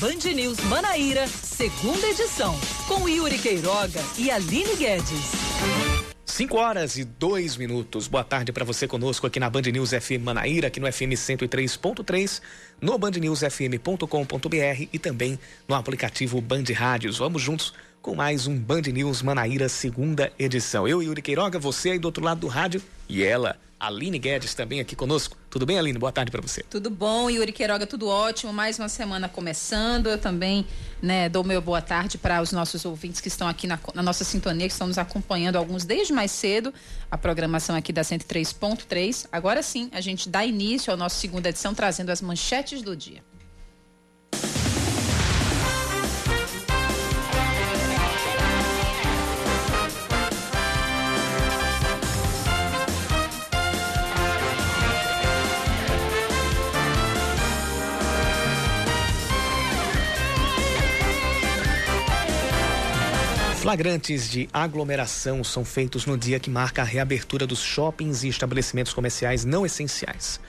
Band News Manaíra, segunda edição, com Yuri Queiroga e Aline Guedes. 5 horas e 2 minutos. Boa tarde para você conosco aqui na Band News FM Manaíra, aqui no FM 103.3, no bandnewsfm.com.br e também no aplicativo Band Rádios. Vamos juntos com mais um Band News Manaíra, segunda edição. Eu, Yuri Queiroga, você aí do outro lado do rádio e ela, Aline Guedes, também aqui conosco. Tudo bem, Aline? Boa tarde para você. Tudo bom, Yuri Queiroga, tudo ótimo. Mais uma semana começando. Eu também né, dou meu boa tarde para os nossos ouvintes que estão aqui na, na, nossa sintonia, que estão nos acompanhando, alguns desde mais cedo, a programação aqui da 103.3. Agora sim, a gente dá início ao nosso segunda edição, trazendo as manchetes do dia. Flagrantes de aglomeração são feitos no dia que marca a reabertura dos shoppings e estabelecimentos comerciais não essenciais.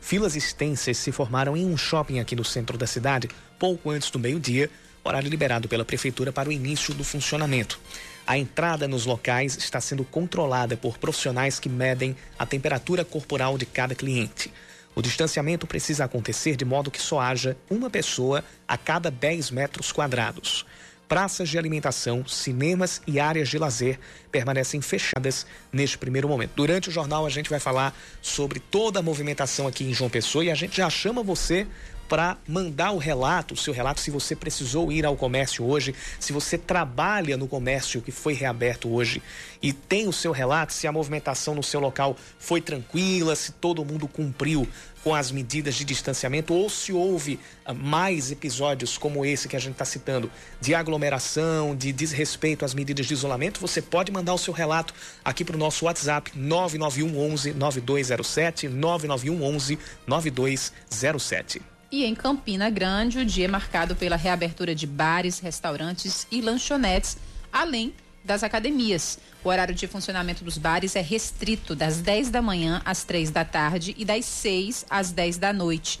Filas extensas se formaram em um shopping aqui no centro da cidade pouco antes do meio-dia, horário liberado pela prefeitura para o início do funcionamento. A entrada nos locais está sendo controlada por profissionais que medem a temperatura corporal de cada cliente. O distanciamento precisa acontecer de modo que só haja uma pessoa a cada 10 metros quadrados praças de alimentação, cinemas e áreas de lazer permanecem fechadas neste primeiro momento. Durante o jornal a gente vai falar sobre toda a movimentação aqui em João Pessoa e a gente já chama você para mandar o relato, o seu relato, se você precisou ir ao comércio hoje, se você trabalha no comércio que foi reaberto hoje e tem o seu relato, se a movimentação no seu local foi tranquila, se todo mundo cumpriu com as medidas de distanciamento ou se houve uh, mais episódios como esse que a gente está citando, de aglomeração, de desrespeito às medidas de isolamento, você pode mandar o seu relato aqui para o nosso WhatsApp 991 11 9207 991 11 9207. E em Campina Grande, o dia é marcado pela reabertura de bares, restaurantes e lanchonetes, além das academias. O horário de funcionamento dos bares é restrito das 10 da manhã às 3 da tarde e das 6 às 10 da noite.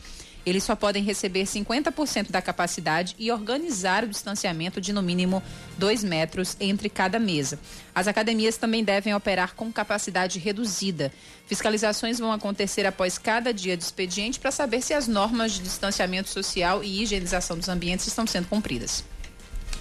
Eles só podem receber 50% da capacidade e organizar o distanciamento de no mínimo 2 metros entre cada mesa. As academias também devem operar com capacidade reduzida. Fiscalizações vão acontecer após cada dia de expediente para saber se as normas de distanciamento social e higienização dos ambientes estão sendo cumpridas.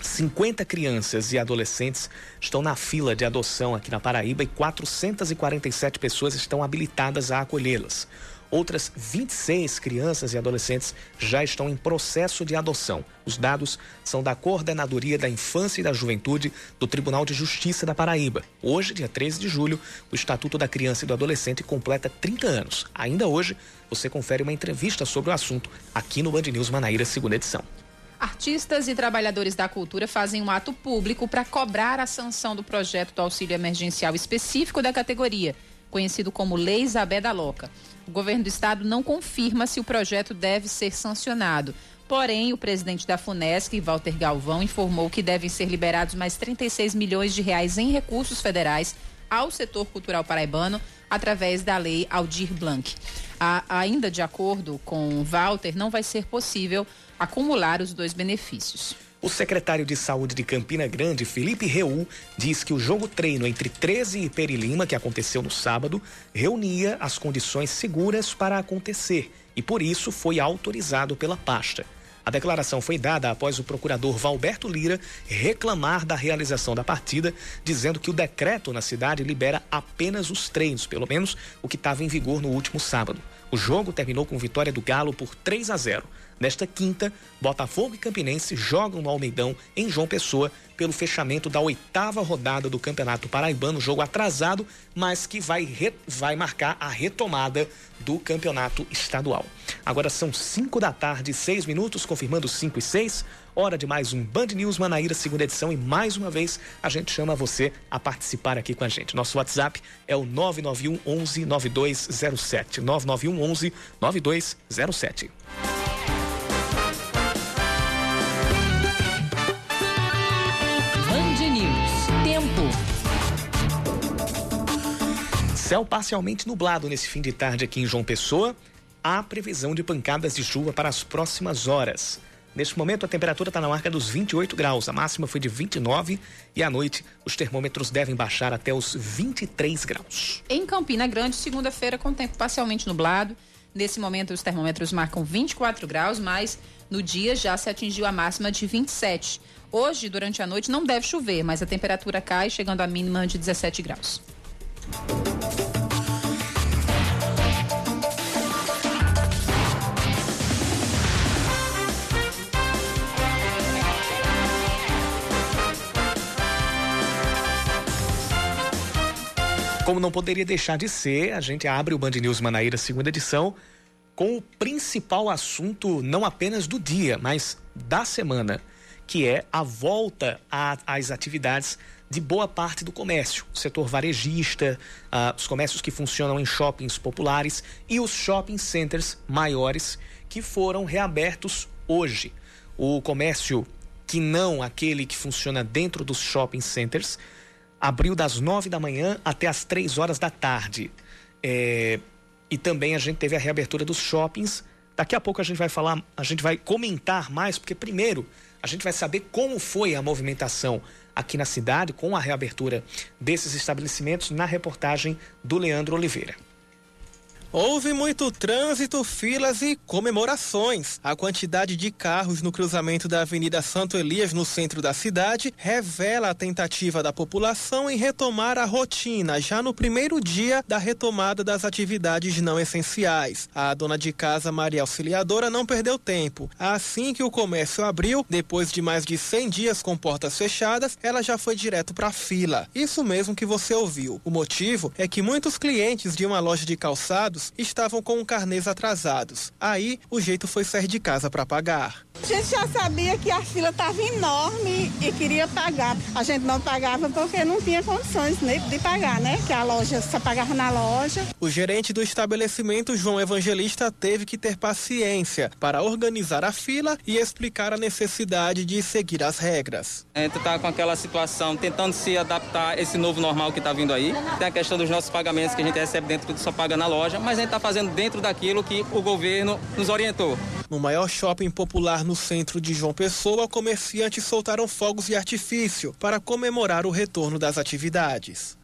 50 crianças e adolescentes estão na fila de adoção aqui na Paraíba e 447 pessoas estão habilitadas a acolhê-las. Outras 26 crianças e adolescentes já estão em processo de adoção. Os dados são da Coordenadoria da Infância e da Juventude do Tribunal de Justiça da Paraíba. Hoje, dia 13 de julho, o Estatuto da Criança e do Adolescente completa 30 anos. Ainda hoje, você confere uma entrevista sobre o assunto aqui no Band News Manaíra, segunda edição. Artistas e trabalhadores da cultura fazem um ato público para cobrar a sanção do projeto do auxílio emergencial específico da categoria, conhecido como Lei Isabé da Loca. O governo do estado não confirma se o projeto deve ser sancionado. Porém, o presidente da FUNESC, Walter Galvão, informou que devem ser liberados mais 36 milhões de reais em recursos federais ao setor cultural paraibano através da lei Aldir Blanc. A, ainda de acordo com Walter, não vai ser possível acumular os dois benefícios. O secretário de Saúde de Campina Grande, Felipe Reul, diz que o jogo treino entre 13 e Perilima, que aconteceu no sábado, reunia as condições seguras para acontecer e por isso foi autorizado pela pasta. A declaração foi dada após o procurador Valberto Lira reclamar da realização da partida, dizendo que o decreto na cidade libera apenas os treinos, pelo menos o que estava em vigor no último sábado. O jogo terminou com vitória do Galo por 3 a 0. Nesta quinta, Botafogo e Campinense jogam no Almeidão, em João Pessoa, pelo fechamento da oitava rodada do Campeonato Paraibano, jogo atrasado, mas que vai, re... vai marcar a retomada do Campeonato Estadual. Agora são 5 da tarde, 6 minutos, confirmando 5 e 6. Hora de mais um Band News Manaíra, segunda edição, e mais uma vez a gente chama você a participar aqui com a gente. Nosso WhatsApp é o 991 11 9207. 991 11 9207. Céu parcialmente nublado nesse fim de tarde aqui em João Pessoa. Há previsão de pancadas de chuva para as próximas horas. Neste momento, a temperatura está na marca dos 28 graus. A máxima foi de 29 e à noite os termômetros devem baixar até os 23 graus. Em Campina Grande, segunda-feira, com tempo parcialmente nublado. Nesse momento, os termômetros marcam 24 graus, mas no dia já se atingiu a máxima de 27. Hoje, durante a noite, não deve chover, mas a temperatura cai, chegando à mínima de 17 graus. Como não poderia deixar de ser, a gente abre o Band News Manaíra segunda edição com o principal assunto não apenas do dia, mas da semana, que é a volta às atividades de boa parte do comércio, o setor varejista, uh, os comércios que funcionam em shoppings populares e os shopping centers maiores que foram reabertos hoje. O comércio que não aquele que funciona dentro dos shopping centers abriu das nove da manhã até as três horas da tarde. É, e também a gente teve a reabertura dos shoppings. Daqui a pouco a gente vai falar, a gente vai comentar mais, porque primeiro a gente vai saber como foi a movimentação aqui na cidade com a reabertura desses estabelecimentos na reportagem do Leandro Oliveira. Houve muito trânsito, filas e comemorações. A quantidade de carros no cruzamento da Avenida Santo Elias, no centro da cidade, revela a tentativa da população em retomar a rotina já no primeiro dia da retomada das atividades não essenciais. A dona de casa, Maria Auxiliadora, não perdeu tempo. Assim que o comércio abriu, depois de mais de 100 dias com portas fechadas, ela já foi direto para a fila. Isso mesmo que você ouviu. O motivo é que muitos clientes de uma loja de calçados estavam com carnês atrasados. Aí o jeito foi sair de casa para pagar. A gente já sabia que a fila estava enorme e queria pagar. A gente não pagava porque não tinha condições de pagar, né? Que a loja só pagava na loja. O gerente do estabelecimento, João Evangelista, teve que ter paciência para organizar a fila e explicar a necessidade de seguir as regras. A gente está com aquela situação tentando se adaptar a esse novo normal que está vindo aí. Tem a questão dos nossos pagamentos que a gente recebe dentro do só paga na loja, mas a gente está fazendo dentro daquilo que o governo nos orientou. No maior shopping popular no centro de João Pessoa, comerciantes soltaram fogos de artifício para comemorar o retorno das atividades.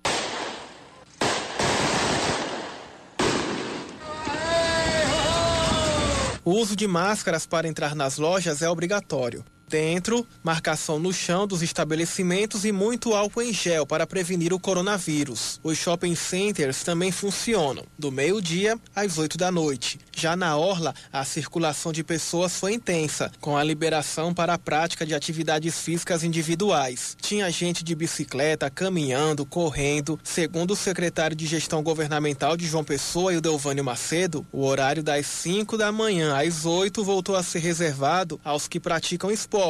O uso de máscaras para entrar nas lojas é obrigatório. Dentro, marcação no chão dos estabelecimentos e muito álcool em gel para prevenir o coronavírus. Os shopping centers também funcionam, do meio-dia às 8 da noite. Já na Orla, a circulação de pessoas foi intensa, com a liberação para a prática de atividades físicas individuais. Tinha gente de bicicleta, caminhando, correndo. Segundo o secretário de Gestão Governamental de João Pessoa, Delvânio Macedo, o horário das 5 da manhã às 8 voltou a ser reservado aos que praticam esporte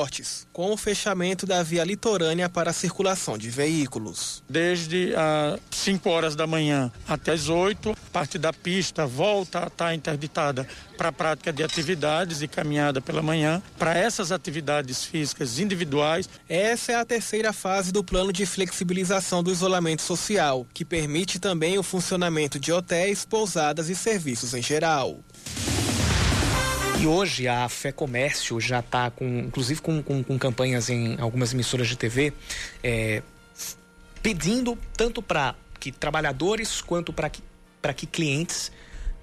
com o fechamento da via litorânea para a circulação de veículos. Desde as 5 horas da manhã até as 8, parte da pista volta a estar interditada para a prática de atividades e caminhada pela manhã. Para essas atividades físicas individuais. Essa é a terceira fase do plano de flexibilização do isolamento social, que permite também o funcionamento de hotéis, pousadas e serviços em geral. E hoje a Fé Comércio já está com, inclusive com, com, com, campanhas em algumas emissoras de TV, é, pedindo tanto para que trabalhadores quanto para que, que clientes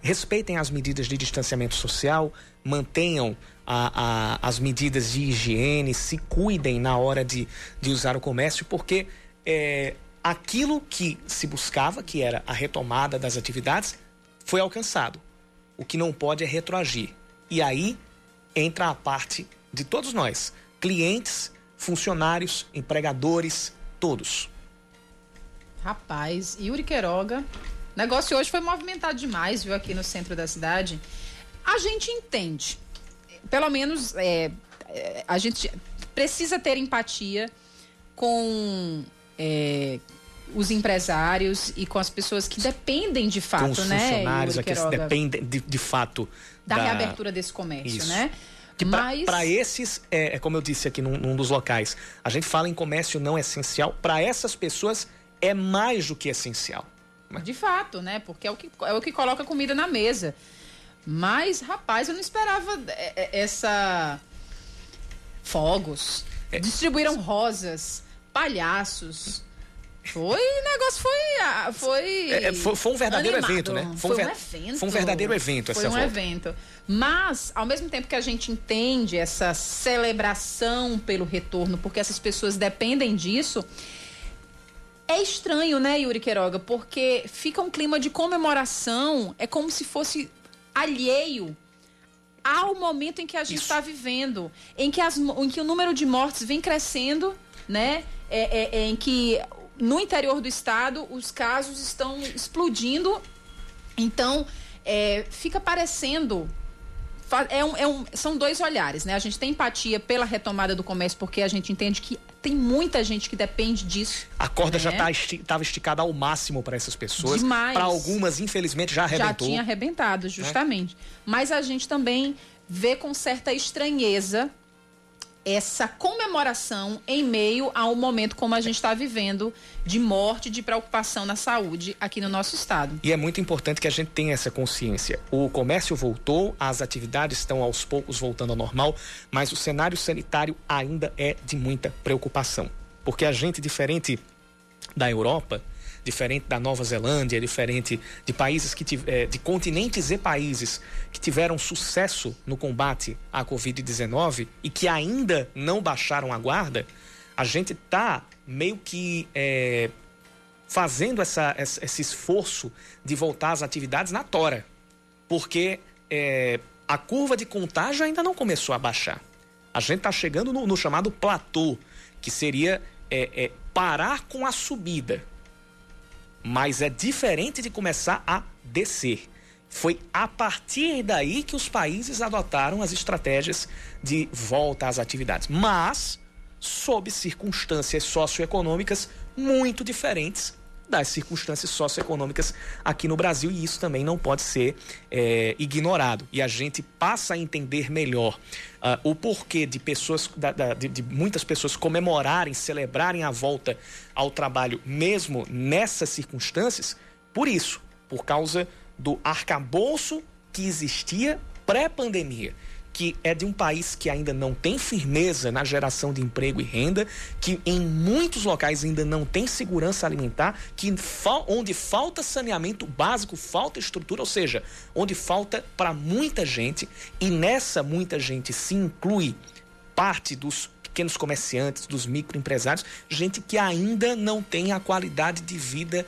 respeitem as medidas de distanciamento social, mantenham a, a, as medidas de higiene, se cuidem na hora de, de usar o comércio, porque é, aquilo que se buscava, que era a retomada das atividades, foi alcançado. O que não pode é retroagir. E aí entra a parte de todos nós, clientes, funcionários, empregadores, todos. Rapaz, Yuri Queiroga, o negócio hoje foi movimentado demais, viu, aqui no centro da cidade. A gente entende, pelo menos é, é a gente precisa ter empatia com é, os empresários e com as pessoas que dependem de fato, com os né? Funcionários que dependem de, de fato da, da... reabertura desse comércio, Isso. né? Mas... Para esses, é, é, como eu disse aqui num, num, dos locais, a gente fala em comércio não essencial, para essas pessoas é mais do que essencial. De fato, né? Porque é o que, é o que coloca comida na mesa. Mas, rapaz, eu não esperava é, é, essa fogos, é. distribuíram rosas, palhaços. Foi, o negócio foi. Foi, é, é, foi, foi, um verdadeiro animado. evento, né? Foi, foi um, um evento. Foi um verdadeiro evento essa Foi um volta. evento. Mas, ao mesmo tempo que a gente entende essa celebração pelo retorno, porque essas pessoas dependem disso, é estranho, né, Yuri Queiroga? Porque fica um clima de comemoração, é como se fosse alheio ao momento em que a gente está vivendo, em que, as, em que o número de mortes vem crescendo, né? É, é, é, em que no interior do estado os casos estão explodindo. Então, é, fica parecendo é um, é um, são dois olhares, né? A gente tem empatia pela retomada do comércio, porque a gente entende que tem muita gente que depende disso. A corda né? já estava tá, esticada ao máximo para essas pessoas. Para algumas, infelizmente, já arrebentou. Já tinha arrebentado, justamente. Mas a gente também vê com certa estranheza essa comemoração em meio a um momento como a gente está vivendo de morte, de preocupação na saúde aqui no nosso estado. E é muito importante que a gente tenha essa consciência. O comércio voltou, as atividades estão aos poucos voltando ao normal, mas o cenário sanitário ainda é de muita preocupação. Porque a gente, diferente da Europa, diferente da Nova Zelândia, diferente de países que eh, de continentes e países que tiveram sucesso no combate à Covid-19 e que ainda não baixaram a guarda, a gente está meio que é, fazendo essa, esse esforço de voltar às atividades na tora, porque é, a curva de contágio ainda não começou a baixar. A gente está chegando no, no, chamado platô, que seria é, parar com a subida mas é diferente de começar a descer. Foi a partir daí que os países adotaram as estratégias de volta às atividades, mas sob circunstâncias socioeconômicas muito diferentes das circunstâncias socioeconômicas aqui no Brasil e isso também não pode ser é, ignorado. E a gente passa a entender melhor uh, o porquê de pessoas, da, da, de, de muitas pessoas comemorarem, celebrarem a volta ao trabalho mesmo nessas circunstâncias, por isso, por causa do arcabouço que existia pré-pandemia que é de um país que ainda não tem firmeza na geração de emprego e renda, que em muitos locais ainda não tem segurança alimentar, que onde falta saneamento básico, falta estrutura, ou seja, onde falta para muita gente, e nessa muita gente se inclui parte dos pequenos comerciantes, dos microempresários, gente que ainda não tem a qualidade de vida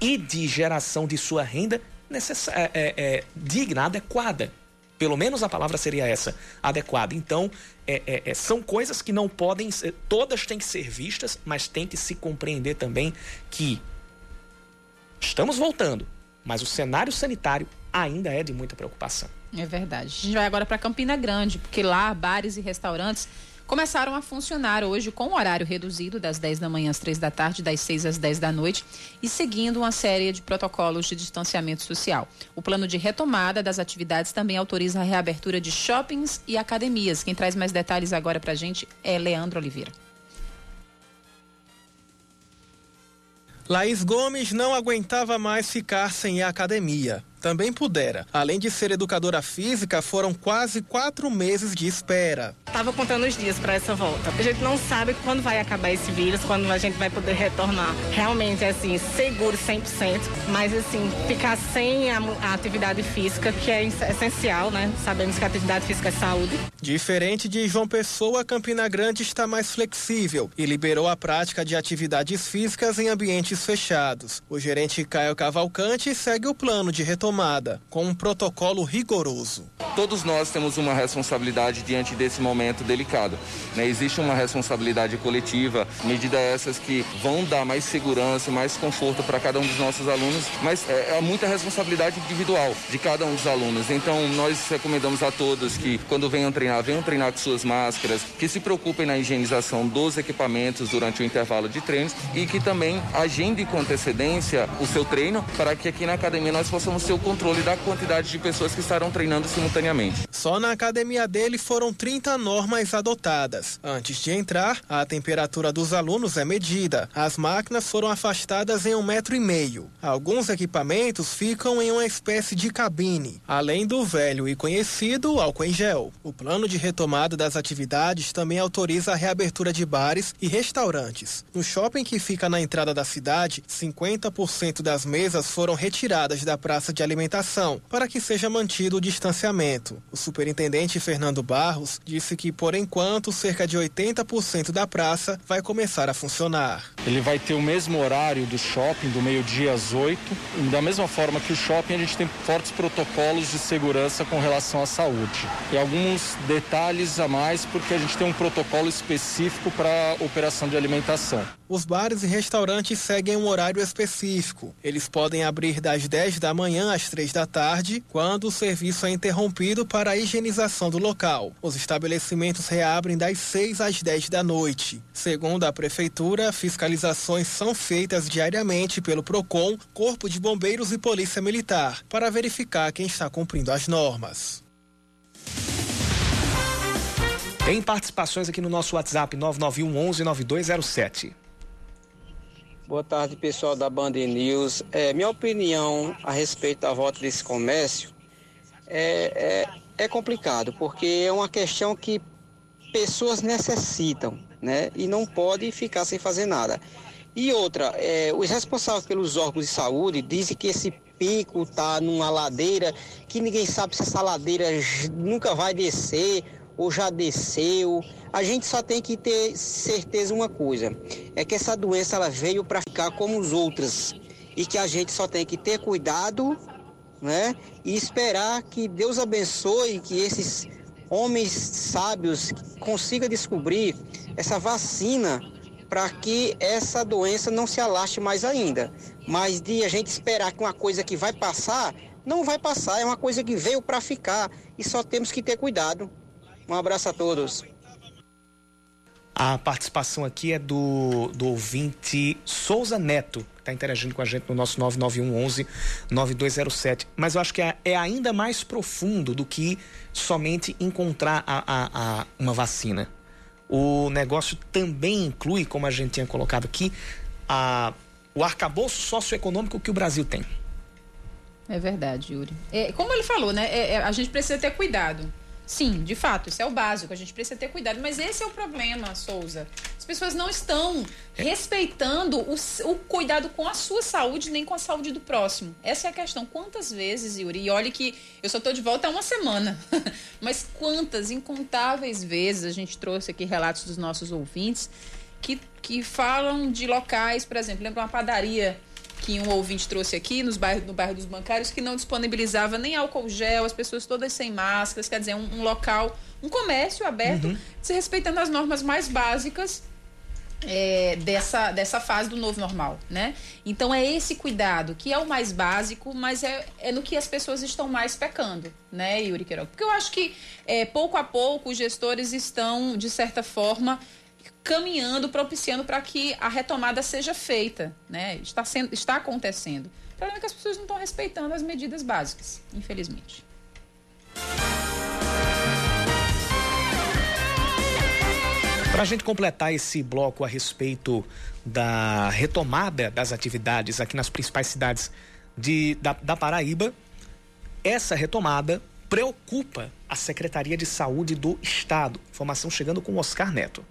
e de geração de sua renda necessária, é, é, digna, adequada. Pelo menos a palavra seria essa, adequada. Então, é, é, é, são coisas que não podem ser, todas têm que ser vistas, mas tem que se compreender também que estamos voltando, mas o cenário sanitário ainda é de muita preocupação. É verdade. A gente vai agora para Campina Grande, porque lá bares e restaurantes começaram a funcionar hoje com horário reduzido das 10 da manhã às 3 da tarde, das 6 às 10 da noite e seguindo uma série de protocolos de distanciamento social. O plano de retomada das atividades também autoriza a reabertura de shoppings e academias. Quem traz mais detalhes agora para a gente é Leandro Oliveira. Laís Gomes não aguentava mais ficar sem a academia também pudera. Além de ser educadora física, foram quase quatro meses de espera. Estava contando os dias para essa volta. A gente não sabe quando vai acabar esse vírus, quando a gente vai poder retornar. Realmente, assim, seguro 100%, mas assim, ficar sem a, a atividade física, que é essencial, né? Sabemos que a atividade física é saúde. Diferente de João Pessoa, Campina Grande está mais flexível e liberou a prática de atividades físicas em ambientes fechados. O gerente Caio Cavalcante segue o plano de retomada tomada com um protocolo rigoroso. Todos nós temos uma responsabilidade diante desse momento delicado. Né? Existe uma responsabilidade coletiva, medidas essas que vão dar mais segurança, mais conforto para cada um dos nossos alunos, mas é, é muita responsabilidade individual de cada um dos alunos. Então, nós recomendamos a todos que, quando venham treinar, venham treinar com suas máscaras, que se preocupem na higienização dos equipamentos durante o intervalo de treinos e que também agendem com antecedência o seu treino para que aqui na academia nós possamos ter o controle da quantidade de pessoas que estarão treinando simultaneamente. Só na academia dele foram 30 normas adotadas. Antes de entrar, a temperatura dos alunos é medida. As máquinas foram afastadas em um metro e meio. Alguns equipamentos ficam em uma espécie de cabine, além do velho e conhecido álcool em gel. O plano de retomada das atividades também autoriza a reabertura de bares e restaurantes. No shopping que fica na entrada da cidade, 50% das mesas foram retiradas da praça de alimentação para que seja mantido o distanciamento. O superintendente Fernando Barros disse que, por enquanto, cerca de 80% da praça vai começar a funcionar. Ele vai ter o mesmo horário do shopping, do meio-dia às 8. Da mesma forma que o shopping, a gente tem fortes protocolos de segurança com relação à saúde. E alguns detalhes a mais, porque a gente tem um protocolo específico para operação de alimentação. Os bares e restaurantes seguem um horário específico. Eles podem abrir das 10 da manhã às 3 da tarde, quando o serviço é interrompido para a higienização do local. Os estabelecimentos reabrem das 6 às 10 da noite. Segundo a prefeitura, fiscalizações são feitas diariamente pelo Procon, Corpo de Bombeiros e Polícia Militar, para verificar quem está cumprindo as normas. Tem participações aqui no nosso WhatsApp 991 11 9207. Boa tarde, pessoal da Band News. É, minha opinião a respeito da volta desse comércio é, é, é complicado, porque é uma questão que pessoas necessitam, né? E não pode ficar sem fazer nada. E outra, é, os responsáveis pelos órgãos de saúde dizem que esse pico está numa ladeira que ninguém sabe se essa ladeira nunca vai descer ou já desceu. A gente só tem que ter certeza uma coisa, é que essa doença ela veio para ficar como os outras e que a gente só tem que ter cuidado, né? E esperar que Deus abençoe que esses homens sábios consigam descobrir essa vacina para que essa doença não se alastre mais ainda. Mas de a gente esperar que uma coisa que vai passar, não vai passar, é uma coisa que veio para ficar e só temos que ter cuidado. Um abraço a todos. A participação aqui é do, do ouvinte Souza Neto, que está interagindo com a gente no nosso 9911 9207. Mas eu acho que é, é, ainda mais profundo do que somente encontrar a, a, a uma vacina. O negócio também inclui, como a gente tinha colocado aqui, a, o arcabouço socioeconômico que o Brasil tem. É verdade, Yuri. É, como ele falou, né? É, é a gente precisa ter cuidado. Sim, de fato, isso é o básico, a gente precisa ter cuidado. Mas esse é o problema, Souza. As pessoas não estão respeitando o, o, cuidado com a sua saúde, nem com a saúde do próximo. Essa é a questão. Quantas vezes, Yuri, e olha que eu só estou de volta há uma semana, mas quantas, incontáveis vezes a gente trouxe aqui relatos dos nossos ouvintes que, que falam de locais, por exemplo, lembra uma padaria que um ouvinte trouxe aqui nos bairros, no bairro dos bancários que não disponibilizava nem álcool gel, as pessoas todas sem máscaras, quer dizer, um, um local, um comércio aberto, uhum. se respeitando as normas mais básicas é, dessa, dessa fase do novo normal, né? Então é esse cuidado que é o mais básico, mas é, é no que as pessoas estão mais pecando, né, Yuri Queiroga? Porque eu acho que é, pouco a pouco os gestores estão, de certa forma, caminhando, propiciando para que a retomada seja feita, né? Está, sendo, está acontecendo. O problema é que as pessoas não estão respeitando as medidas básicas, infelizmente. Para a gente completar esse bloco a respeito da retomada das atividades aqui nas principais cidades de, da, da Paraíba, essa retomada preocupa a Secretaria de Saúde do Estado. Informação chegando com Oscar Neto.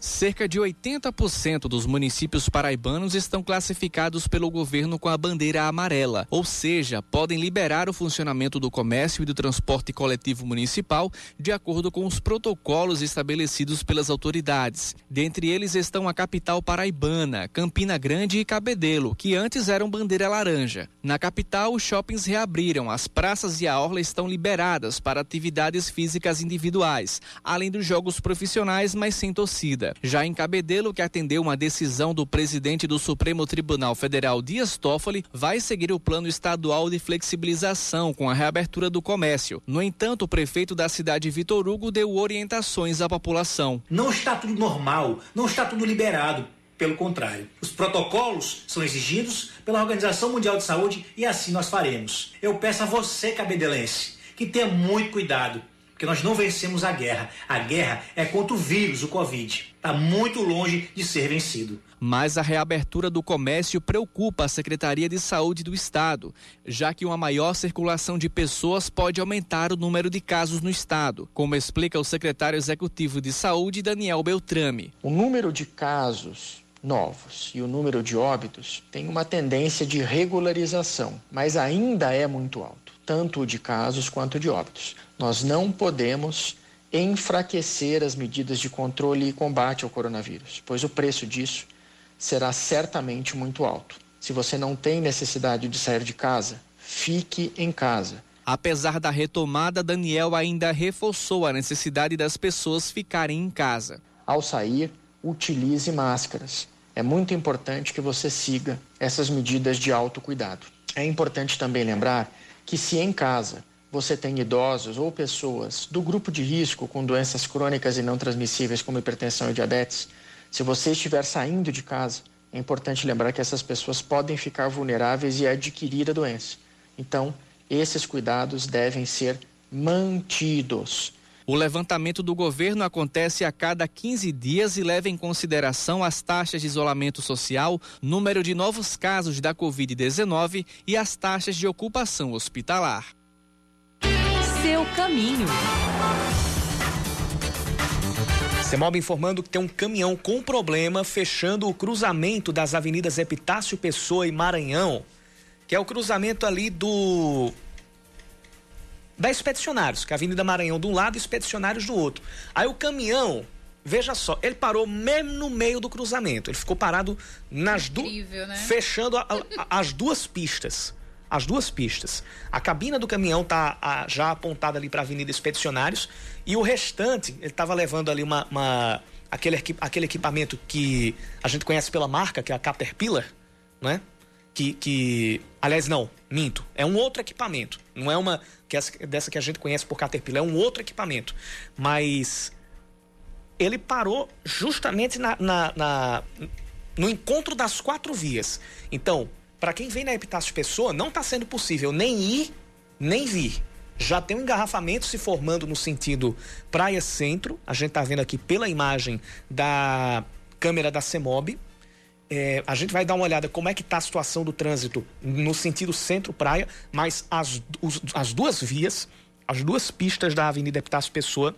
Cerca de 80% dos municípios paraibanos estão classificados pelo governo com a bandeira amarela, ou seja, podem liberar o funcionamento do comércio e do transporte coletivo municipal de acordo com os protocolos estabelecidos pelas autoridades. Dentre eles estão a capital paraibana, Campina Grande e Cabedelo, que antes eram bandeira laranja. Na capital, os shoppings reabriram, as praças e a orla estão liberadas para atividades físicas individuais, além dos jogos profissionais, mas sem torcida. Já em Cabedelo, que atendeu uma decisão do presidente do Supremo Tribunal Federal, Dias Toffoli, vai seguir o plano estadual de flexibilização com a reabertura do comércio. No entanto, o prefeito da cidade, Vitor Hugo, deu orientações à população. Não está tudo normal, não está tudo liberado. Pelo contrário, os protocolos são exigidos pela Organização Mundial de Saúde e assim nós faremos. Eu peço a você, cabedelense, que tenha muito cuidado, porque nós não vencemos a guerra. A guerra é contra o vírus, o Covid. Está muito longe de ser vencido. Mas a reabertura do comércio preocupa a Secretaria de Saúde do Estado, já que uma maior circulação de pessoas pode aumentar o número de casos no estado, como explica o secretário executivo de Saúde, Daniel Beltrame. O número de casos novos e o número de óbitos tem uma tendência de regularização, mas ainda é muito alto, tanto de casos quanto de óbitos. Nós não podemos enfraquecer as medidas de controle e combate ao coronavírus, pois o preço disso será certamente muito alto. Se você não tem necessidade de sair de casa, fique em casa. Apesar da retomada, Daniel ainda reforçou a necessidade das pessoas ficarem em casa. Ao sair, utilize máscaras. É muito importante que você siga essas medidas de autocuidado. É importante também lembrar que, se em casa você tem idosos ou pessoas do grupo de risco com doenças crônicas e não transmissíveis, como hipertensão e diabetes, se você estiver saindo de casa, é importante lembrar que essas pessoas podem ficar vulneráveis e adquirir a doença. Então, esses cuidados devem ser mantidos. O levantamento do governo acontece a cada 15 dias e leva em consideração as taxas de isolamento social, número de novos casos da Covid-19 e as taxas de ocupação hospitalar. Seu caminho. CEMOB informando que tem um caminhão com problema fechando o cruzamento das avenidas Epitácio Pessoa e Maranhão, que é o cruzamento ali do da Expedicionários, que é a Avenida Maranhão de um lado e Expedicionários do outro. Aí o caminhão, veja só, ele parou mesmo no meio do cruzamento. Ele ficou parado nas duas. Né? Fechando a, a, as duas pistas. As duas pistas. A cabina do caminhão tá a, já apontada ali para a Avenida Expedicionários e o restante, ele estava levando ali uma, uma aquele, aquele equipamento que a gente conhece pela marca, que é a Caterpillar, né? Que, que aliás não, minto, é um outro equipamento, não é uma que essa, dessa que a gente conhece por Caterpillar, é um outro equipamento. Mas ele parou justamente na, na, na no encontro das quatro vias. Então, para quem vem na Epitácio Pessoa, não está sendo possível nem ir, nem vir. Já tem um engarrafamento se formando no sentido Praia Centro. A gente está vendo aqui pela imagem da câmera da CEMOB. É, a gente vai dar uma olhada como é que está a situação do trânsito no sentido centro-praia, mas as, os, as duas vias, as duas pistas da Avenida Epitácio Pessoa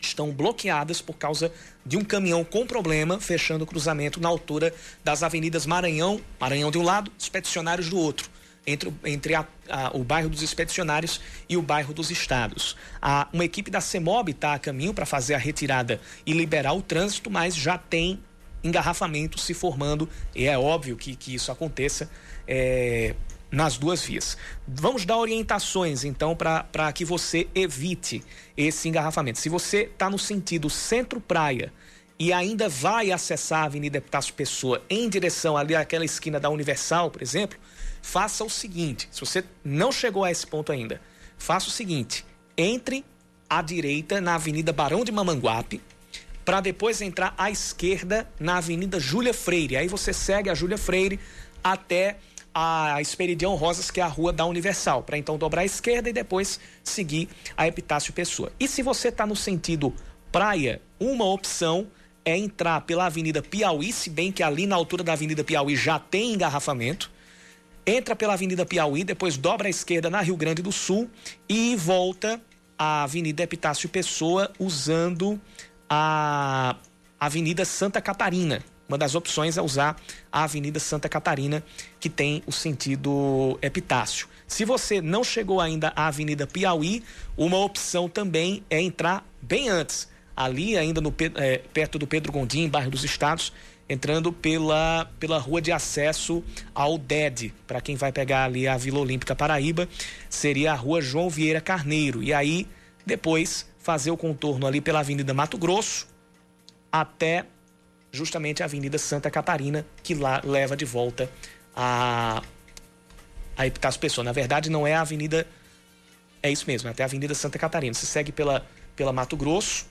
estão bloqueadas por causa de um caminhão com problema fechando o cruzamento na altura das avenidas Maranhão, Maranhão de um lado, Expedicionários do outro, entre, entre a, a, o bairro dos Expedicionários e o bairro dos Estados. A, uma equipe da CEMOB está a caminho para fazer a retirada e liberar o trânsito, mas já tem engarrafamento se formando, e é óbvio que, que isso aconteça é, nas duas vias. Vamos dar orientações, então, para que você evite esse engarrafamento. Se você está no sentido centro-praia e ainda vai acessar a Avenida Epitácio Pessoa em direção ali àquela esquina da Universal, por exemplo, faça o seguinte: se você não chegou a esse ponto ainda, faça o seguinte: entre à direita na Avenida Barão de Mamanguape para depois entrar à esquerda na Avenida Júlia Freire. Aí você segue a Júlia Freire até a Esperidião Rosas, que é a rua da Universal, para então dobrar à esquerda e depois seguir a Epitácio Pessoa. E se você está no sentido praia, uma opção é entrar pela Avenida Piauí, se bem que ali na altura da Avenida Piauí já tem engarrafamento. Entra pela Avenida Piauí, depois dobra à esquerda na Rio Grande do Sul e volta à Avenida Epitácio Pessoa usando a Avenida Santa Catarina. Uma das opções é usar a Avenida Santa Catarina, que tem o sentido Epitácio. Se você não chegou ainda à Avenida Piauí, uma opção também é entrar bem antes, ali ainda no, é, perto do Pedro Gondim, bairro dos Estados, entrando pela, pela rua de acesso ao DED. Para quem vai pegar ali a Vila Olímpica Paraíba, seria a rua João Vieira Carneiro. E aí, depois, fazer o contorno ali pela Avenida Mato Grosso até justamente a Avenida Santa Catarina, que lá leva de volta a, a Epitácio Pessoa. Na verdade, não é a Avenida. É isso mesmo, é até a Avenida Santa Catarina. Você segue pela, pela Mato Grosso,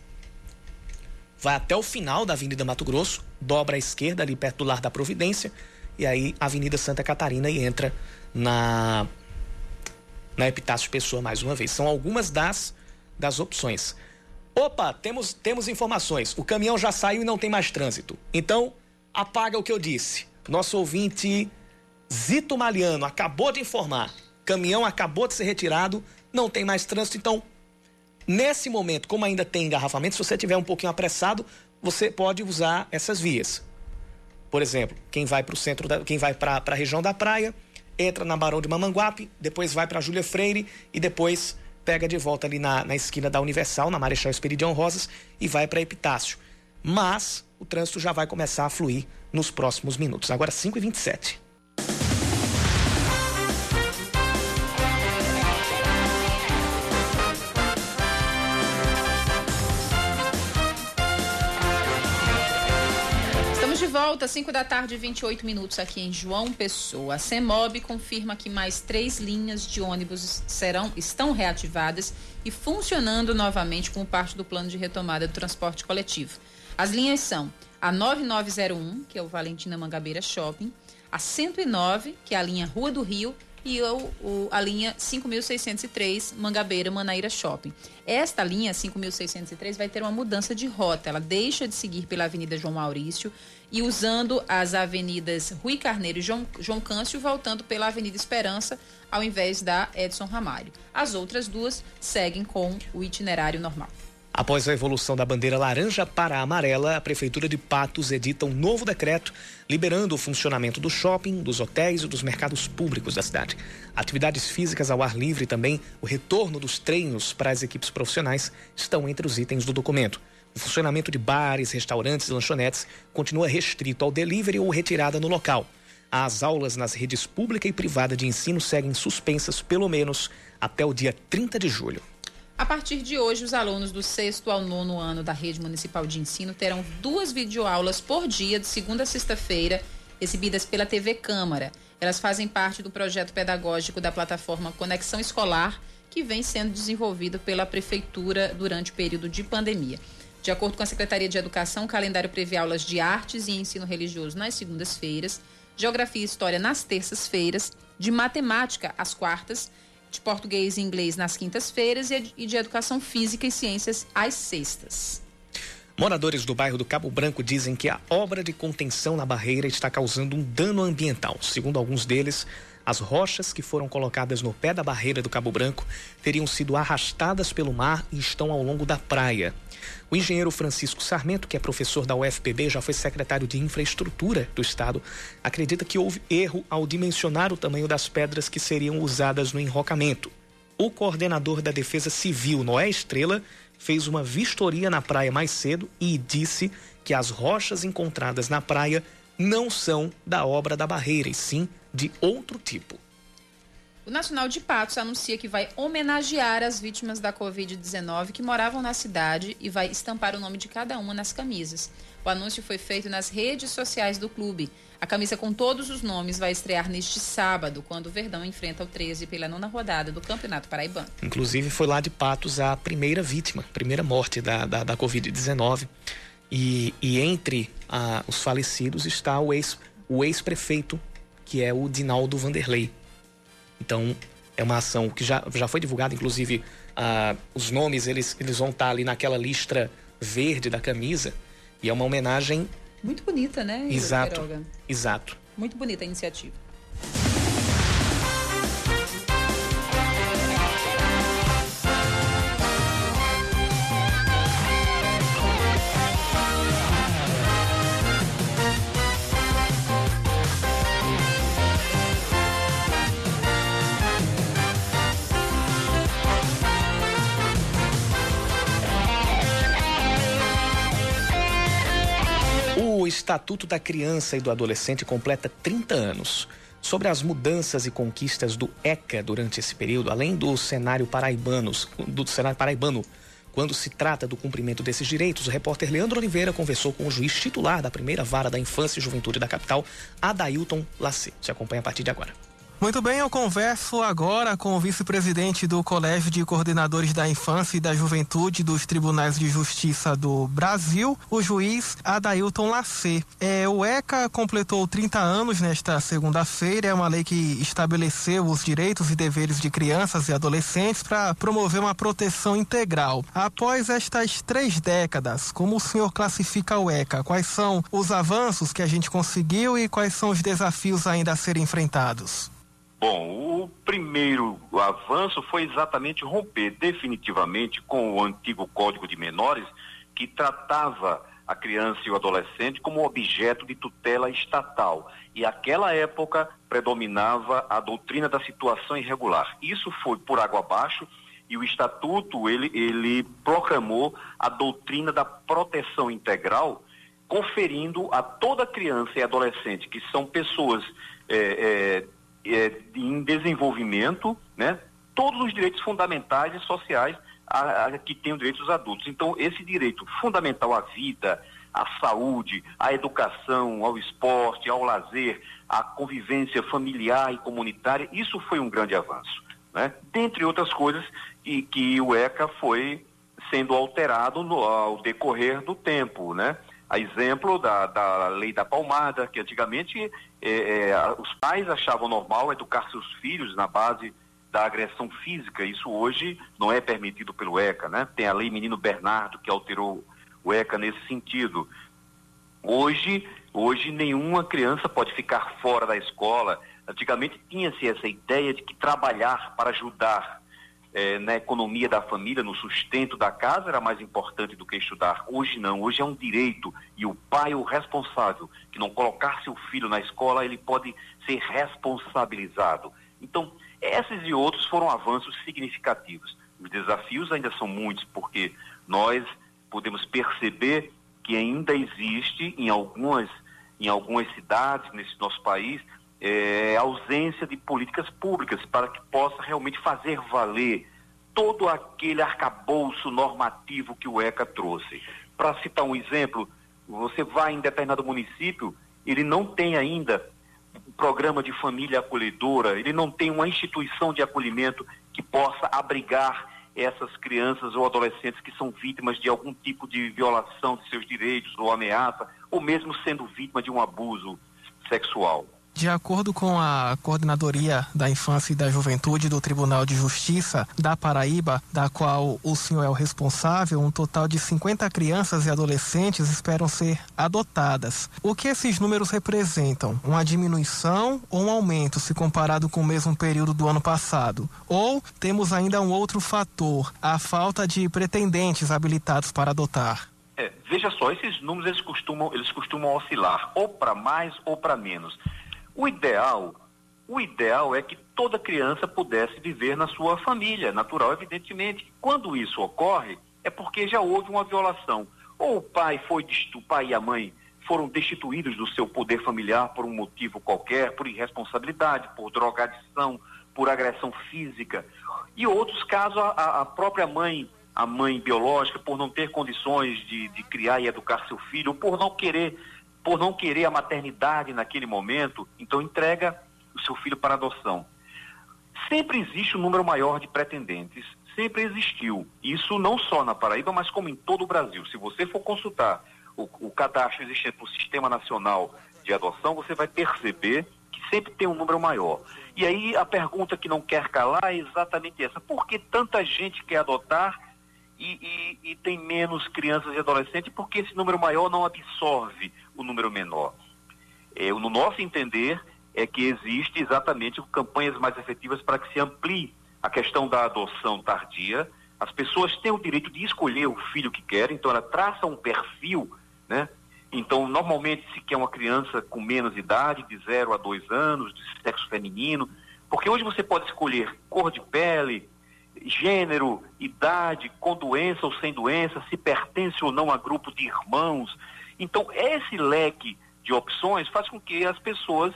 vai até o final da Avenida Mato Grosso, dobra à esquerda, ali perto do Lar da Providência, e aí Avenida Santa Catarina e entra na na Epitácio Pessoa mais uma vez. São algumas das, das opções. Opa, temos, temos informações. O caminhão já saiu e não tem mais trânsito. Então, apaga o que eu disse. Nosso ouvinte Zito Maliano acabou de informar. Caminhão acabou de ser retirado, não tem mais trânsito. Então, nesse momento, como ainda tem engarrafamento, se você estiver um pouquinho apressado, você pode usar essas vias. Por exemplo, quem vai para o centro, da, quem vai para a região da praia, entra na Barão de Mamanguape, depois vai para Júlia Freire e depois pega de volta ali na, na esquina da Universal, na Marechal Esperidião Rosas e vai para Epitácio. Mas o trânsito já vai começar a fluir nos próximos minutos. Agora 5 volta, 5 da tarde, 28 minutos aqui em João Pessoa. A CEMOB confirma que mais três linhas de ônibus serão, estão reativadas e funcionando novamente como parte do plano de retomada do transporte coletivo. As linhas são a 9901, que é o Valentina Mangabeira Shopping, a 109, que é a linha Rua do Rio, e o, o, a linha 5.603 Mangabeira Manaíra Shopping. Esta linha 5.603 vai ter uma mudança de rota. Ela deixa de seguir pela Avenida João Maurício e usando as avenidas Rui Carneiro e João, João Câncio, voltando pela Avenida Esperança, ao invés da Edson Ramalho. As outras duas seguem com o itinerário normal. Após a evolução da bandeira laranja para a amarela, a Prefeitura de Patos edita um novo decreto liberando o funcionamento do shopping, dos hotéis e dos mercados públicos da cidade. Atividades físicas ao ar livre e também o retorno dos treinos para as equipes profissionais estão entre os itens do documento. O funcionamento de bares, restaurantes e lanchonetes continua restrito ao delivery ou retirada no local. As aulas nas redes pública e privada de ensino seguem suspensas pelo menos até o dia 30 de julho. A partir de hoje, os alunos do sexto ao nono ano da rede municipal de ensino terão duas videoaulas por dia, de segunda a sexta-feira, exibidas pela TV Câmara. Elas fazem parte do projeto pedagógico da plataforma Conexão Escolar, que vem sendo desenvolvido pela Prefeitura durante o período de pandemia. De acordo com a Secretaria de Educação, o calendário prevê aulas de artes e ensino religioso nas segundas-feiras, geografia e história nas terças-feiras, de matemática às quartas, de português e inglês nas quintas-feiras e de educação física e ciências às sextas. Moradores do bairro do Cabo Branco dizem que a obra de contenção na barreira está causando um dano ambiental. Segundo alguns deles, as rochas que foram colocadas no pé da barreira do Cabo Branco teriam sido arrastadas pelo mar e estão ao longo da praia. O engenheiro Francisco Sarmento, que é professor da UFPB, já foi secretário de infraestrutura do estado, acredita que houve erro ao dimensionar o tamanho das pedras que seriam usadas no enrocamento. O coordenador da Defesa Civil, Noé Estrela, fez uma vistoria na praia mais cedo e disse que as rochas encontradas na praia não são da obra da barreira, e sim de outro tipo. O Nacional de Patos anuncia que vai homenagear as vítimas da Covid-19 que moravam na cidade e vai estampar o nome de cada uma nas camisas. O anúncio foi feito nas redes sociais do clube. A camisa com todos os nomes vai estrear neste sábado, quando o Verdão enfrenta o 13 pela nona rodada do Campeonato Paraibano. Inclusive, foi lá de Patos a primeira vítima, primeira morte da, da, da Covid-19. E, e, entre ah, os falecidos está o ex-prefeito, o ex que é o Dinaldo Vanderlei. Então, é uma ação que já, já foi divulgada, inclusive uh, os nomes eles, eles vão estar ali naquela listra verde da camisa e é uma homenagem muito bonita, né? Exato. Exato. Muito bonita a iniciativa. Estatuto da Criança e do Adolescente completa 30 anos. Sobre as mudanças e conquistas do ECA durante esse período, além do cenário paraibanos, do cenário paraibano, quando se trata do cumprimento desses direitos, o repórter Leandro Oliveira conversou com o juiz titular da primeira vara da infância e juventude da capital, Adailton Lacê. Se acompanha a partir de agora. Muito bem, eu converso agora com o vice-presidente do Colégio de Coordenadores da Infância e da Juventude dos Tribunais de Justiça do Brasil, o juiz Adailton Lacê. É, o ECA completou 30 anos nesta segunda-feira, é uma lei que estabeleceu os direitos e deveres de crianças e adolescentes para promover uma proteção integral. Após estas três décadas, como o senhor classifica o ECA? Quais são os avanços que a gente conseguiu e quais são os desafios ainda a serem enfrentados? Bom, o primeiro avanço foi exatamente romper definitivamente com o antigo Código de Menores, que tratava a criança e o adolescente como objeto de tutela estatal. E aquela época predominava a doutrina da situação irregular. Isso foi por água abaixo e o estatuto ele, ele proclamou a doutrina da proteção integral, conferindo a toda criança e adolescente que são pessoas é, é, é, em desenvolvimento, né, todos os direitos fundamentais e sociais a, a, que têm os direitos dos adultos. Então, esse direito fundamental à vida, à saúde, à educação, ao esporte, ao lazer, à convivência familiar e comunitária, isso foi um grande avanço. Né? Dentre outras coisas, e que o ECA foi sendo alterado no, ao decorrer do tempo, né? A exemplo da, da lei da palmada, que antigamente é, é, os pais achavam normal educar seus filhos na base da agressão física. Isso hoje não é permitido pelo ECA, né? Tem a lei Menino Bernardo que alterou o ECA nesse sentido. Hoje, hoje nenhuma criança pode ficar fora da escola. Antigamente tinha-se essa ideia de que trabalhar para ajudar é, na economia da família, no sustento da casa, era mais importante do que estudar. Hoje não, hoje é um direito e o pai, o responsável, que não colocar seu filho na escola, ele pode ser responsabilizado. Então, esses e outros foram avanços significativos. Os desafios ainda são muitos, porque nós podemos perceber que ainda existe em algumas, em algumas cidades nesse nosso país é, ausência de políticas públicas para que possa realmente fazer valer todo aquele arcabouço normativo que o ECA trouxe. Para citar um exemplo, você vai em determinado município, ele não tem ainda um programa de família acolhedora, ele não tem uma instituição de acolhimento que possa abrigar essas crianças ou adolescentes que são vítimas de algum tipo de violação de seus direitos ou ameaça, ou mesmo sendo vítima de um abuso sexual. De acordo com a Coordenadoria da Infância e da Juventude do Tribunal de Justiça da Paraíba, da qual o senhor é o responsável, um total de 50 crianças e adolescentes esperam ser adotadas. O que esses números representam? Uma diminuição ou um aumento se comparado com o mesmo período do ano passado? Ou temos ainda um outro fator, a falta de pretendentes habilitados para adotar? É, veja só, esses números eles costumam, eles costumam oscilar ou para mais ou para menos. O ideal, o ideal é que toda criança pudesse viver na sua família, natural, evidentemente. Quando isso ocorre, é porque já houve uma violação. Ou o pai foi o pai e a mãe foram destituídos do seu poder familiar por um motivo qualquer, por irresponsabilidade, por drogadição, por agressão física. E outros casos, a, a própria mãe, a mãe biológica, por não ter condições de, de criar e educar seu filho, por não querer por não querer a maternidade naquele momento, então entrega o seu filho para adoção. Sempre existe um número maior de pretendentes, sempre existiu. Isso não só na Paraíba, mas como em todo o Brasil. Se você for consultar o, o cadastro existente no Sistema Nacional de Adoção, você vai perceber que sempre tem um número maior. E aí a pergunta que não quer calar é exatamente essa: por que tanta gente quer adotar e, e, e, tem menos crianças e adolescentes, porque esse número maior não absorve o número menor. É, no nosso entender, é que existe exatamente campanhas mais efetivas para que se amplie a questão da adoção tardia. As pessoas têm o direito de escolher o filho que querem, então ela traça um perfil, né? Então, normalmente se quer uma criança com menos idade, de 0 a 2 anos, de sexo feminino, porque hoje você pode escolher cor de pele, gênero, idade, com doença ou sem doença, se pertence ou não a grupo de irmãos. Então, esse leque de opções faz com que as pessoas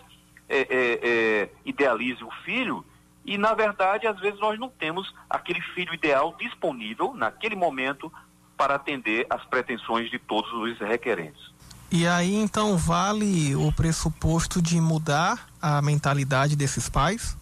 é, é, é, idealizem o filho e, na verdade, às vezes nós não temos aquele filho ideal disponível naquele momento para atender às pretensões de todos os requerentes. E aí, então, vale o pressuposto de mudar a mentalidade desses pais?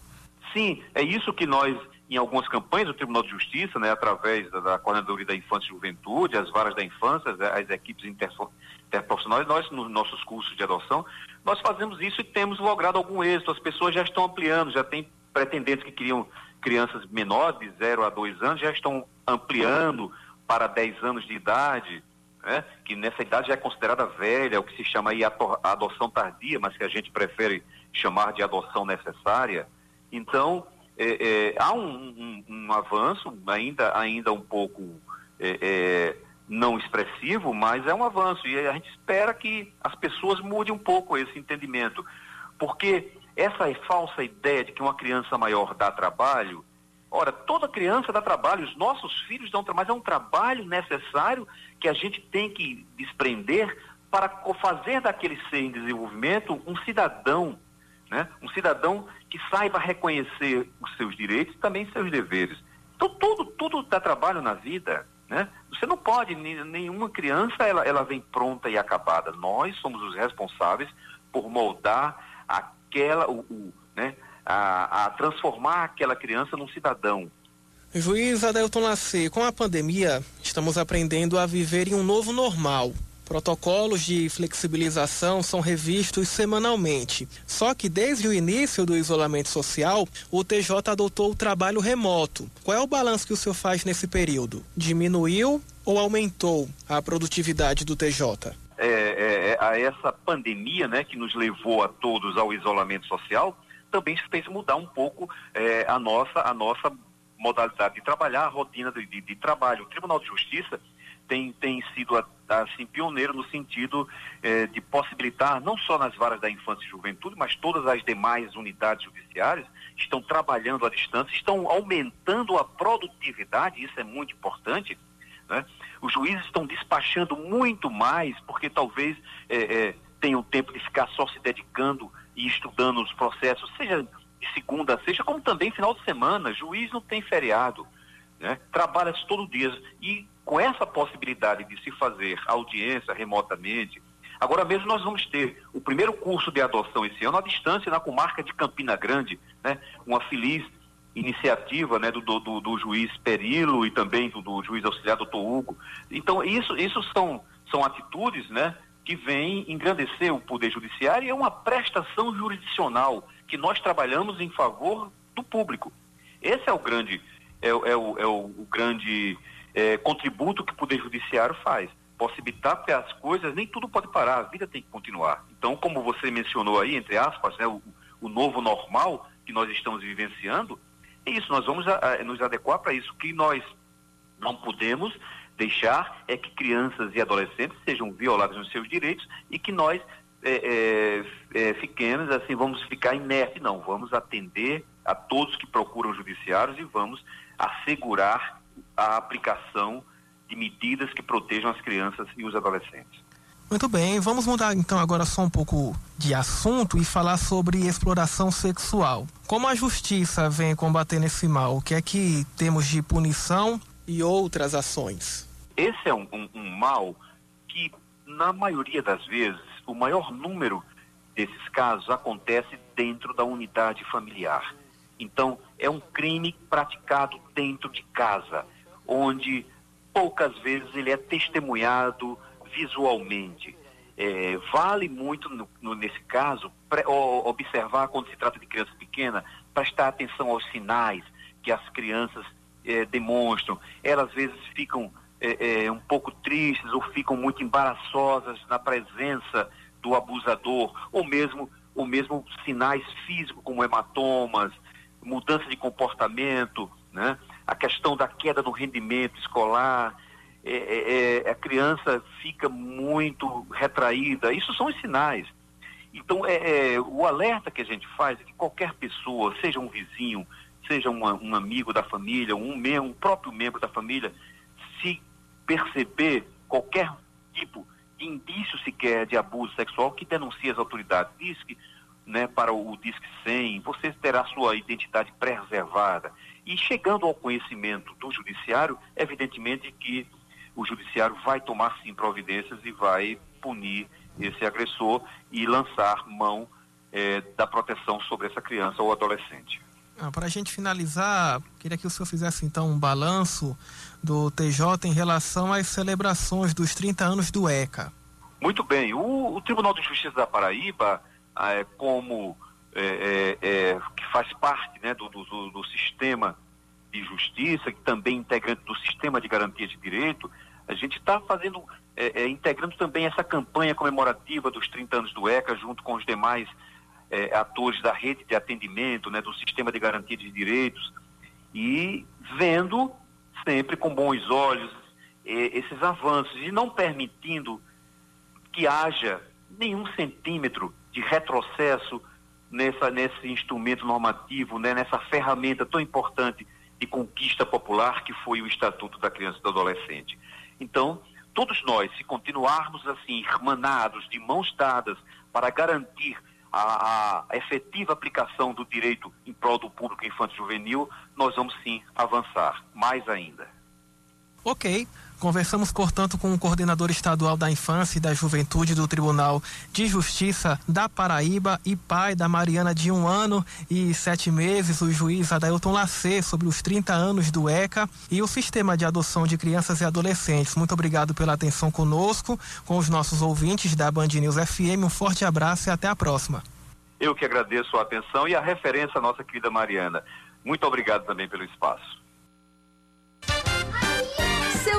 sim, é isso que nós, em algumas campanhas do Tribunal de Justiça, né, através da, da Coordenadoria da Infância e Juventude, as varas da infância, as, as equipes interprofissionais, nós, nos nossos cursos de adoção, nós fazemos isso e temos logrado algum êxito. As pessoas já estão ampliando, já tem pretendentes que queriam crianças menores, de 0 a 2 anos, já estão ampliando para 10 anos de idade, né? que nessa idade já é considerada velha, o que se chama aí adoção tardia, mas que a gente prefere chamar de adoção necessária. Então, é, é, há um, um, um, avanço, ainda, ainda um pouco é, é, não expressivo, mas é um avanço. E a gente espera que as pessoas mudem um pouco esse entendimento. Porque essa falsa ideia de que uma criança maior dá trabalho, ora, toda criança dá trabalho, os nossos filhos dão trabalho, mas é um trabalho necessário que a gente tem que desprender para fazer daquele ser em desenvolvimento um cidadão, né? um cidadão que saiba reconhecer os seus direitos e também seus deveres. Então, tudo, tudo dá trabalho na vida. Né? Você não pode, nenhuma criança ela, ela vem pronta e acabada. Nós somos os responsáveis por moldar aquela, o, o né? a, a transformar aquela criança num cidadão. Juiz Adelton Lacer, com a pandemia, estamos aprendendo a viver em um novo normal. Protocolos de flexibilização são revistos semanalmente. Só que desde o início do isolamento social, o TJ adotou o trabalho remoto. Qual é o balanço que o senhor faz nesse período? Diminuiu ou aumentou a produtividade do TJ? É, é, é, a essa pandemia, né, que nos levou a todos ao isolamento social, também fez mudar um pouco é, a nossa a nossa modalidade de trabalhar, a rotina de, de, de trabalho. O Tribunal de Justiça tem, tem sido assim, pioneiro no sentido eh, de possibilitar, não só nas varas da infância e juventude, mas todas as demais unidades judiciárias estão trabalhando à distância, estão aumentando a produtividade, isso é muito importante. Né? Os juízes estão despachando muito mais, porque talvez eh, eh, tenham tempo de ficar só se dedicando e estudando os processos, seja de segunda a sexta, como também final de semana. Juiz não tem feriado. Né? Trabalha-se todo dia. E com essa possibilidade de se fazer audiência remotamente, agora mesmo nós vamos ter o primeiro curso de adoção esse ano à distância na comarca de Campina Grande, né? uma feliz iniciativa né, do, do, do juiz Perilo e também do, do, juiz auxiliar doutor Hugo. Então, isso, isso são, são atitudes né, que vêm engrandecer o Poder Judiciário e é uma prestação jurisdicional que nós trabalhamos em favor do público. Esse é o grande, é, é, o, é o, o grande é, contributo que o Poder Judiciário faz. Possibilitar porque as coisas, nem tudo pode parar, a vida tem que continuar. Então, como você mencionou aí, entre aspas, né, o, o novo normal que nós estamos vivenciando, é isso, nós vamos a, a, nos adequar para isso. que nós não podemos deixar é que crianças e adolescentes sejam violados nos seus direitos e que nós é, é, é, fiquemos assim, vamos ficar inertes, não, vamos atender a todos que procuram judiciários e vamos assegurar a aplicação de medidas que protejam as crianças e os adolescentes. Muito bem, vamos mudar então agora só um pouco de assunto e falar sobre exploração sexual. Como a justiça vem combatendo esse mal? O que é que temos de punição e outras ações? Esse é um, um, um mal que, na maioria das vezes, o maior número desses casos acontece dentro da unidade familiar. Então, é um crime praticado dentro de casa onde poucas vezes ele é testemunhado visualmente. É, vale muito, no, no, nesse caso, observar quando se trata de criança pequena, prestar atenção aos sinais que as crianças é, demonstram. Elas às vezes ficam é, é, um pouco tristes ou ficam muito embaraçosas na presença do abusador, ou mesmo, ou mesmo sinais físicos como hematomas, mudança de comportamento, né? A questão da queda do rendimento escolar, é, é, é, a criança fica muito retraída, isso são os sinais. Então, é, é, o alerta que a gente faz é que qualquer pessoa, seja um vizinho, seja uma, um amigo da família, um, membro, um próprio membro da família, se perceber qualquer tipo de indício sequer de abuso sexual, que denuncie as autoridades. Diz que né, para o Disque 100, você terá sua identidade preservada. E chegando ao conhecimento do judiciário, evidentemente que o judiciário vai tomar sim providências e vai punir esse agressor e lançar mão eh, da proteção sobre essa criança ou adolescente. Ah, Para a gente finalizar, queria que o senhor fizesse então um balanço do TJ em relação às celebrações dos 30 anos do ECA. Muito bem. O, o Tribunal de Justiça da Paraíba, ah, é, como é, é, é, que faz parte né, do, do, do sistema de justiça, que também é integrante do sistema de garantia de direito, a gente está fazendo, é, é, integrando também essa campanha comemorativa dos 30 anos do ECA, junto com os demais é, atores da rede de atendimento, né, do sistema de garantia de direitos, e vendo sempre com bons olhos esses avanços e não permitindo que haja nenhum centímetro de retrocesso nessa, nesse instrumento normativo, né, nessa ferramenta tão importante de conquista popular que foi o Estatuto da Criança e do Adolescente. Então, todos nós, se continuarmos assim, irmanados, de mãos dadas, para garantir a, a, efetiva aplicação do direito em prol do público infantil juvenil, nós vamos sim avançar mais ainda. Ok. Conversamos, portanto, com o coordenador estadual da Infância e da Juventude do Tribunal de Justiça da Paraíba e pai da Mariana de um ano e sete meses, o juiz Adailton Lacê, sobre os 30 anos do ECA e o sistema de adoção de crianças e adolescentes. Muito obrigado pela atenção conosco, com os nossos ouvintes da Band News FM. Um forte abraço e até a próxima. Eu que agradeço a atenção e a referência à nossa querida Mariana. Muito obrigado também pelo espaço.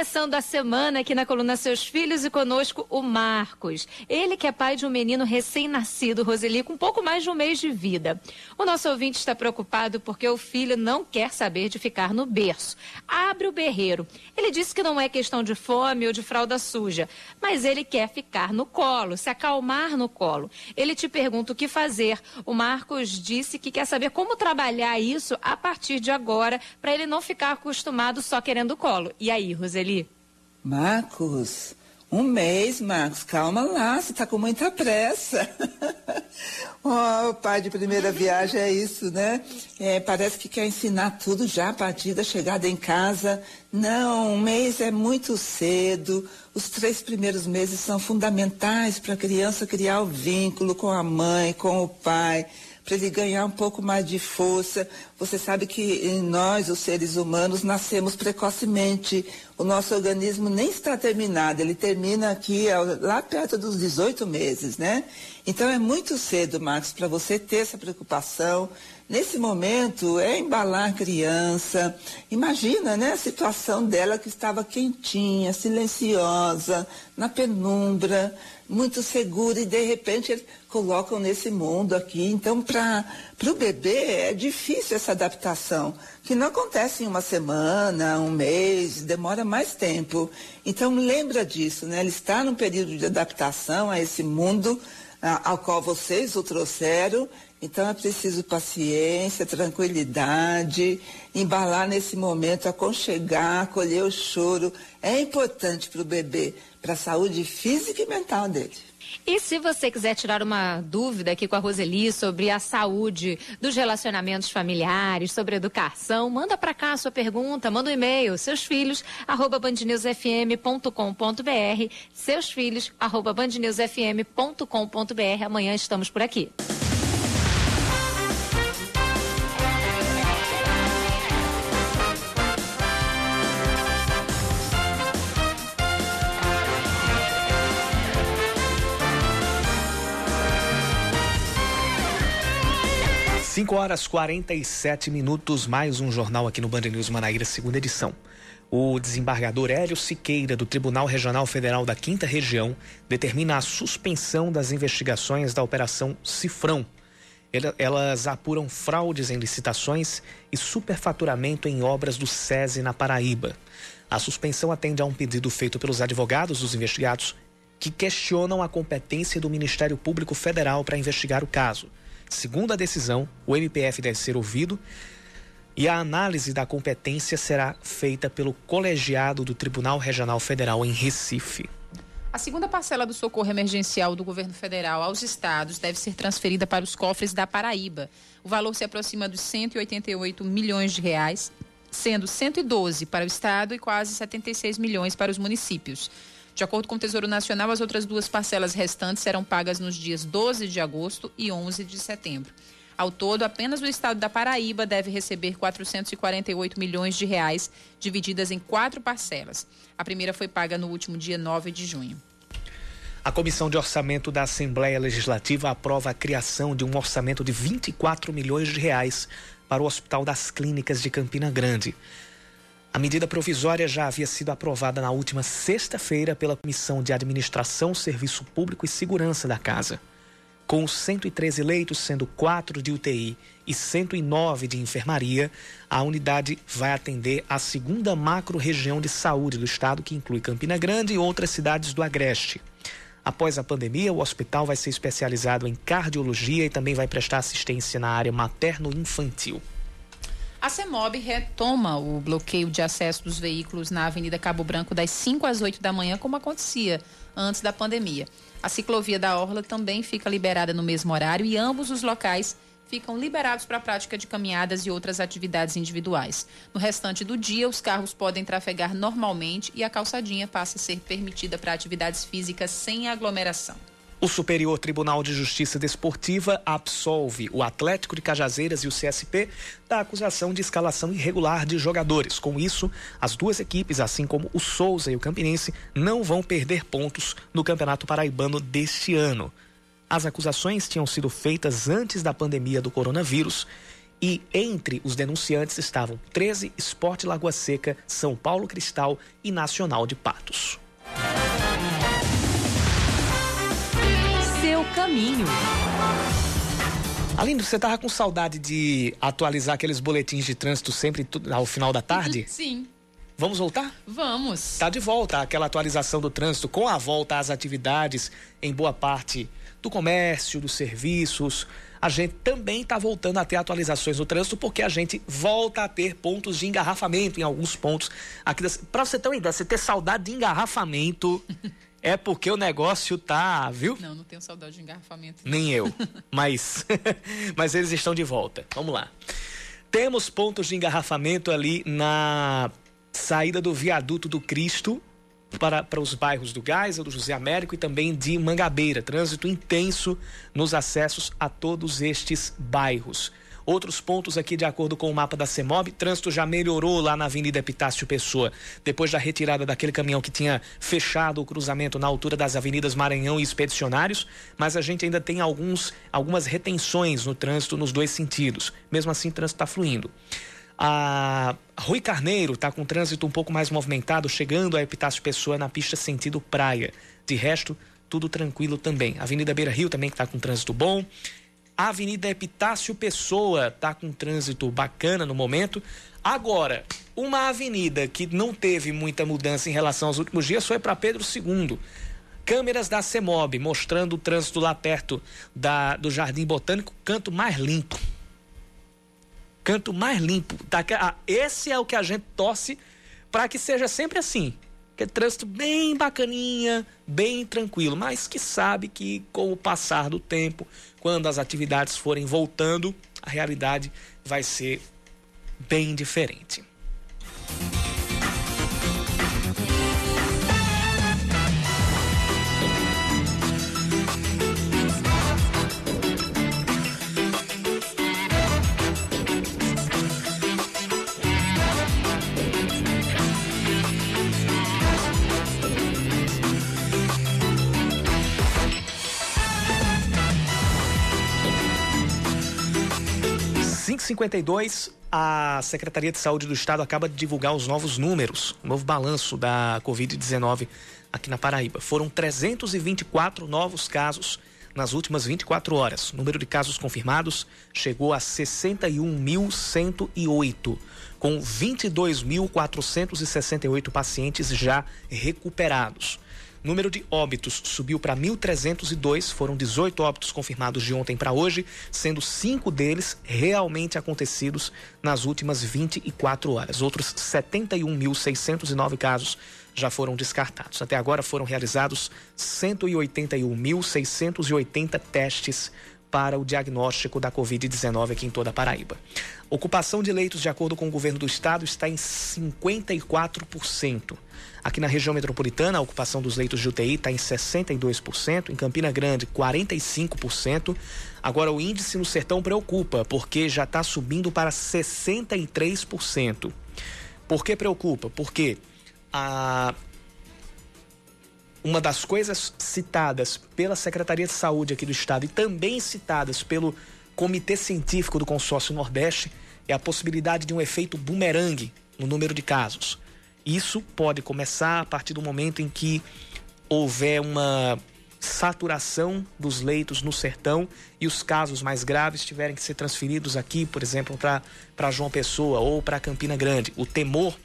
Começando a semana aqui na coluna Seus Filhos e conosco o Marcos. Ele que é pai de um menino recém-nascido, Roseli, com pouco mais de um mês de vida. O nosso ouvinte está preocupado porque o filho não quer saber de ficar no berço. Abre o berreiro. Ele disse que não é questão de fome ou de fralda suja, mas ele quer ficar no colo, se acalmar no colo. Ele te pergunta o que fazer. O Marcos disse que quer saber como trabalhar isso a partir de agora, para ele não ficar acostumado só querendo colo. E aí, Roseli? Marcos, um mês, Marcos, calma lá, você está com muita pressa. oh, pai de primeira viagem é isso, né? É, parece que quer ensinar tudo já a partir da chegada em casa. Não, um mês é muito cedo. Os três primeiros meses são fundamentais para a criança criar o vínculo com a mãe, com o pai para ele ganhar um pouco mais de força. Você sabe que nós, os seres humanos, nascemos precocemente. O nosso organismo nem está terminado, ele termina aqui lá perto dos 18 meses, né? Então é muito cedo, Marcos, para você ter essa preocupação. Nesse momento é embalar a criança. Imagina, né, a situação dela que estava quentinha, silenciosa, na penumbra muito seguro e de repente eles colocam nesse mundo aqui. Então, para o bebê é difícil essa adaptação, que não acontece em uma semana, um mês, demora mais tempo. Então, lembra disso, né? Ele está num período de adaptação a esse mundo a, ao qual vocês o trouxeram. Então é preciso paciência, tranquilidade, embalar nesse momento, aconchegar, acolher o choro. É importante para o bebê para a saúde física e mental dele. E se você quiser tirar uma dúvida aqui com a Roseli sobre a saúde dos relacionamentos familiares, sobre educação, manda para cá a sua pergunta, manda um e-mail, seus filhos, arroba bandnewsfm.com.br, seus filhos, arroba bandnewsfm.com.br. Amanhã estamos por aqui. 5 horas 47 minutos, mais um jornal aqui no Band News Manaíra, segunda edição. O desembargador Hélio Siqueira, do Tribunal Regional Federal da Quinta Região, determina a suspensão das investigações da Operação Cifrão. Elas apuram fraudes em licitações e superfaturamento em obras do SESI na Paraíba. A suspensão atende a um pedido feito pelos advogados dos investigados que questionam a competência do Ministério Público Federal para investigar o caso. Segundo a decisão, o MPF deve ser ouvido e a análise da competência será feita pelo colegiado do Tribunal Regional Federal em Recife. A segunda parcela do socorro emergencial do governo federal aos estados deve ser transferida para os cofres da Paraíba. O valor se aproxima dos 188 milhões de reais, sendo 112 para o estado e quase 76 milhões para os municípios. De acordo com o Tesouro Nacional, as outras duas parcelas restantes serão pagas nos dias 12 de agosto e 11 de setembro. Ao todo, apenas o estado da Paraíba deve receber 448 milhões de reais, divididas em quatro parcelas. A primeira foi paga no último dia 9 de junho. A Comissão de Orçamento da Assembleia Legislativa aprova a criação de um orçamento de 24 milhões de reais para o Hospital das Clínicas de Campina Grande. A medida provisória já havia sido aprovada na última sexta-feira pela Comissão de Administração, Serviço Público e Segurança da Casa. Com 113 leitos, sendo 4 de UTI e 109 de enfermaria, a unidade vai atender a segunda macro-região de saúde do estado, que inclui Campina Grande e outras cidades do Agreste. Após a pandemia, o hospital vai ser especializado em cardiologia e também vai prestar assistência na área materno-infantil. A CEMOB retoma o bloqueio de acesso dos veículos na Avenida Cabo Branco das 5 às 8 da manhã, como acontecia antes da pandemia. A ciclovia da Orla também fica liberada no mesmo horário e ambos os locais ficam liberados para a prática de caminhadas e outras atividades individuais. No restante do dia, os carros podem trafegar normalmente e a calçadinha passa a ser permitida para atividades físicas sem aglomeração. O Superior Tribunal de Justiça Desportiva absolve o Atlético de Cajazeiras e o CSP da acusação de escalação irregular de jogadores. Com isso, as duas equipes, assim como o Souza e o Campinense, não vão perder pontos no Campeonato Paraibano deste ano. As acusações tinham sido feitas antes da pandemia do coronavírus e entre os denunciantes estavam 13 Esporte Lagoa Seca, São Paulo Cristal e Nacional de Patos. Seu caminho. Aline, você tava com saudade de atualizar aqueles boletins de trânsito sempre ao final da tarde? Sim. Vamos voltar? Vamos. Está de volta aquela atualização do trânsito com a volta às atividades em boa parte do comércio, dos serviços. A gente também está voltando a ter atualizações no trânsito porque a gente volta a ter pontos de engarrafamento em alguns pontos aqui. Para você ter uma ideia, você ter saudade de engarrafamento é porque o negócio tá, viu? Não, não tenho saudade de engarrafamento. Nem eu, mas mas eles estão de volta. Vamos lá. Temos pontos de engarrafamento ali na saída do viaduto do Cristo para, para os bairros do Geisel, do José Américo e também de Mangabeira. Trânsito intenso nos acessos a todos estes bairros. Outros pontos aqui, de acordo com o mapa da CEMOB, trânsito já melhorou lá na Avenida Epitácio Pessoa, depois da retirada daquele caminhão que tinha fechado o cruzamento na altura das avenidas Maranhão e Expedicionários, mas a gente ainda tem alguns, algumas retenções no trânsito nos dois sentidos. Mesmo assim, o trânsito está fluindo. A Rui Carneiro está com trânsito um pouco mais movimentado, chegando a Epitácio Pessoa na pista sentido praia. De resto, tudo tranquilo também. Avenida Beira Rio também está com trânsito bom. A Avenida Epitácio Pessoa está com trânsito bacana no momento. Agora, uma avenida que não teve muita mudança em relação aos últimos dias foi para Pedro II. Câmeras da CEMOB mostrando o trânsito lá perto da, do Jardim Botânico, canto mais limpo canto mais limpo. Tá? Esse é o que a gente torce para que seja sempre assim. Que é trânsito bem bacaninha, bem tranquilo, mas que sabe que com o passar do tempo, quando as atividades forem voltando, a realidade vai ser bem diferente. 552, a Secretaria de Saúde do Estado acaba de divulgar os novos números, o novo balanço da Covid-19 aqui na Paraíba. Foram 324 novos casos nas últimas 24 horas. O número de casos confirmados chegou a 61.108, com 22.468 pacientes já recuperados. Número de óbitos subiu para 1.302, foram 18 óbitos confirmados de ontem para hoje, sendo cinco deles realmente acontecidos nas últimas 24 horas. Outros 71.609 casos já foram descartados. Até agora foram realizados 181.680 testes para o diagnóstico da Covid-19 aqui em toda a Paraíba. Ocupação de leitos, de acordo com o governo do estado, está em 54%. Aqui na região metropolitana, a ocupação dos leitos de UTI está em 62%, em Campina Grande, 45%. Agora, o índice no sertão preocupa, porque já está subindo para 63%. Por que preocupa? Porque a uma das coisas citadas pela Secretaria de Saúde aqui do estado e também citadas pelo Comitê Científico do Consórcio Nordeste é a possibilidade de um efeito bumerangue no número de casos. Isso pode começar a partir do momento em que houver uma saturação dos leitos no sertão e os casos mais graves tiverem que ser transferidos aqui, por exemplo, para João Pessoa ou para Campina Grande. O temor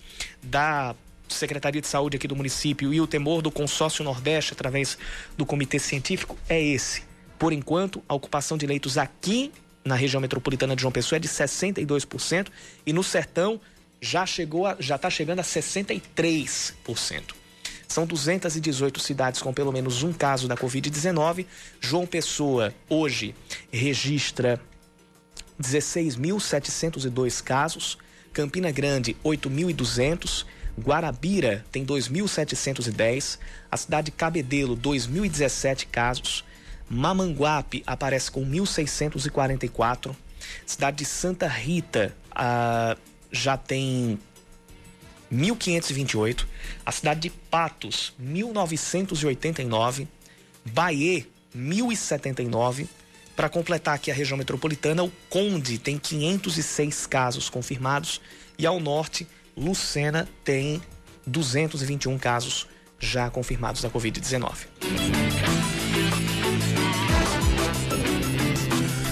da Secretaria de Saúde aqui do município e o temor do consórcio Nordeste através do comitê científico é esse. Por enquanto, a ocupação de leitos aqui na região metropolitana de João Pessoa é de 62% e no sertão já chegou a, já está chegando a 63%. São 218 cidades com pelo menos um caso da Covid-19. João Pessoa hoje registra 16.702 casos, Campina Grande 8.200 Guarabira tem 2.710, a cidade de Cabedelo 2.017 casos, Mamanguape aparece com 1.644, cidade de Santa Rita ah, já tem 1.528, a cidade de Patos 1.989, Bahia 1.079, para completar aqui a região metropolitana, o Conde tem 506 casos confirmados e ao norte Lucena tem 221 casos já confirmados da Covid-19.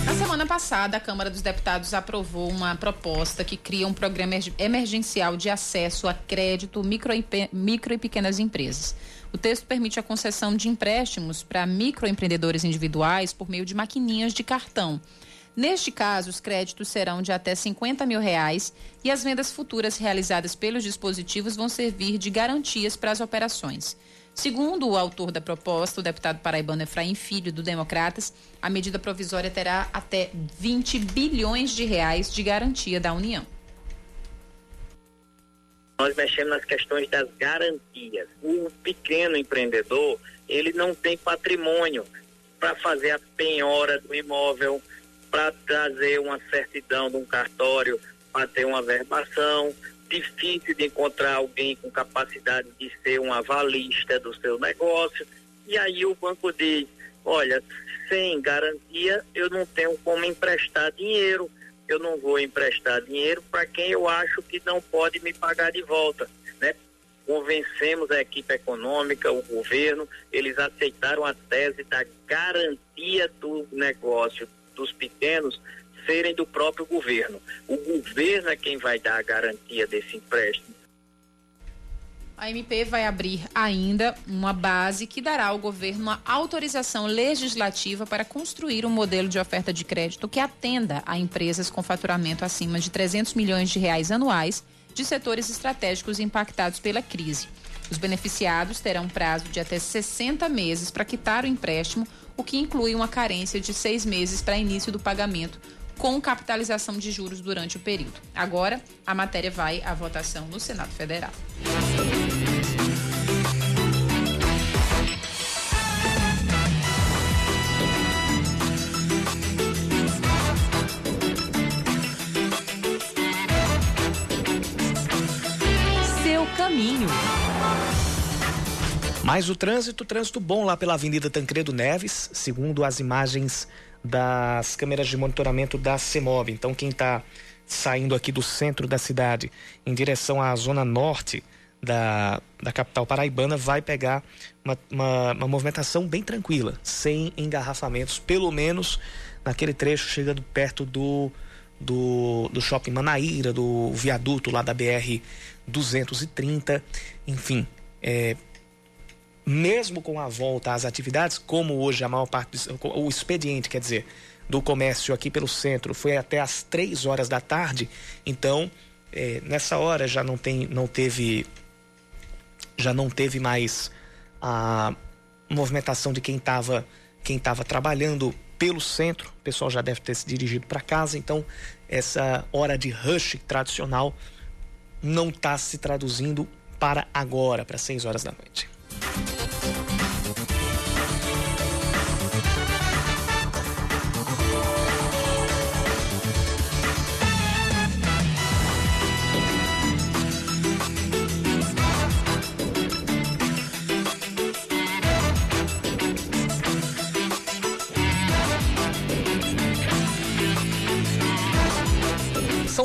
Na semana passada, a Câmara dos Deputados aprovou uma proposta que cria um programa emergencial de acesso a crédito micro e, micro e pequenas empresas. O texto permite a concessão de empréstimos para microempreendedores individuais por meio de maquininhas de cartão. Neste caso, os créditos serão de até 50 mil reais e as vendas futuras realizadas pelos dispositivos vão servir de garantias para as operações. Segundo o autor da proposta, o deputado paraibano Efraim Filho, do Democratas, a medida provisória terá até 20 bilhões de reais de garantia da União. Nós mexemos nas questões das garantias. O pequeno empreendedor, ele não tem patrimônio para fazer a penhora do imóvel, para trazer uma certidão de um cartório para ter uma verbação. Difícil de encontrar alguém com capacidade de ser um avalista do seu negócio. E aí o banco diz: olha, sem garantia eu não tenho como emprestar dinheiro. Eu não vou emprestar dinheiro para quem eu acho que não pode me pagar de volta, né? Convencemos a equipe econômica, o governo, eles aceitaram a tese da garantia do negócio dos pequenos serem do próprio governo. O governo é quem vai dar a garantia desse empréstimo. A MP vai abrir ainda uma base que dará ao governo uma autorização legislativa para construir um modelo de oferta de crédito que atenda a empresas com faturamento acima de 300 milhões de reais anuais de setores estratégicos impactados pela crise. Os beneficiados terão prazo de até 60 meses para quitar o empréstimo o que inclui uma carência de seis meses para início do pagamento, com capitalização de juros durante o período. Agora, a matéria vai à votação no Senado Federal. Seu caminho. Mas o trânsito, trânsito bom lá pela Avenida Tancredo Neves, segundo as imagens das câmeras de monitoramento da CEMOB. Então, quem está saindo aqui do centro da cidade em direção à zona norte da, da capital paraibana vai pegar uma, uma, uma movimentação bem tranquila, sem engarrafamentos, pelo menos naquele trecho chegando perto do, do, do shopping Manaíra, do viaduto lá da BR 230, enfim. É, mesmo com a volta às atividades, como hoje a maior parte, o expediente, quer dizer, do comércio aqui pelo centro foi até às três horas da tarde, então é, nessa hora já não tem, não teve, já não teve mais a movimentação de quem estava quem estava trabalhando pelo centro, o pessoal já deve ter se dirigido para casa, então essa hora de rush tradicional não está se traduzindo para agora, para 6 horas da noite.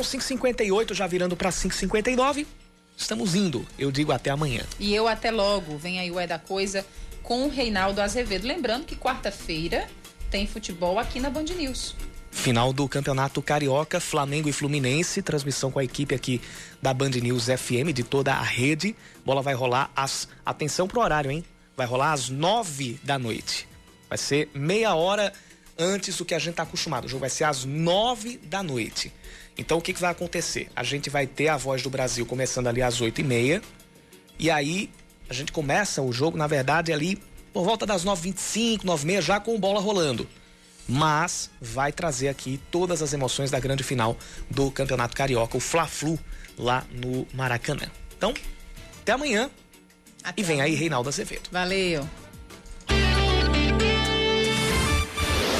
5h58, já virando para 5h59. Estamos indo, eu digo até amanhã. E eu até logo. Vem aí o É da Coisa com o Reinaldo Azevedo. Lembrando que quarta-feira tem futebol aqui na Band News. Final do Campeonato Carioca, Flamengo e Fluminense, transmissão com a equipe aqui da Band News FM, de toda a rede. Bola vai rolar às. Atenção pro horário, hein? Vai rolar às nove da noite. Vai ser meia hora antes do que a gente tá acostumado. O jogo vai ser às nove da noite. Então o que, que vai acontecer? A gente vai ter a voz do Brasil começando ali às oito e meia. E aí a gente começa o jogo, na verdade, ali por volta das 9h25, 9h30, já com bola rolando. Mas vai trazer aqui todas as emoções da grande final do Campeonato Carioca, o Fla-Flu, lá no Maracanã. Então, até amanhã. Até e vem aí Reinaldo Azevedo. Valeu.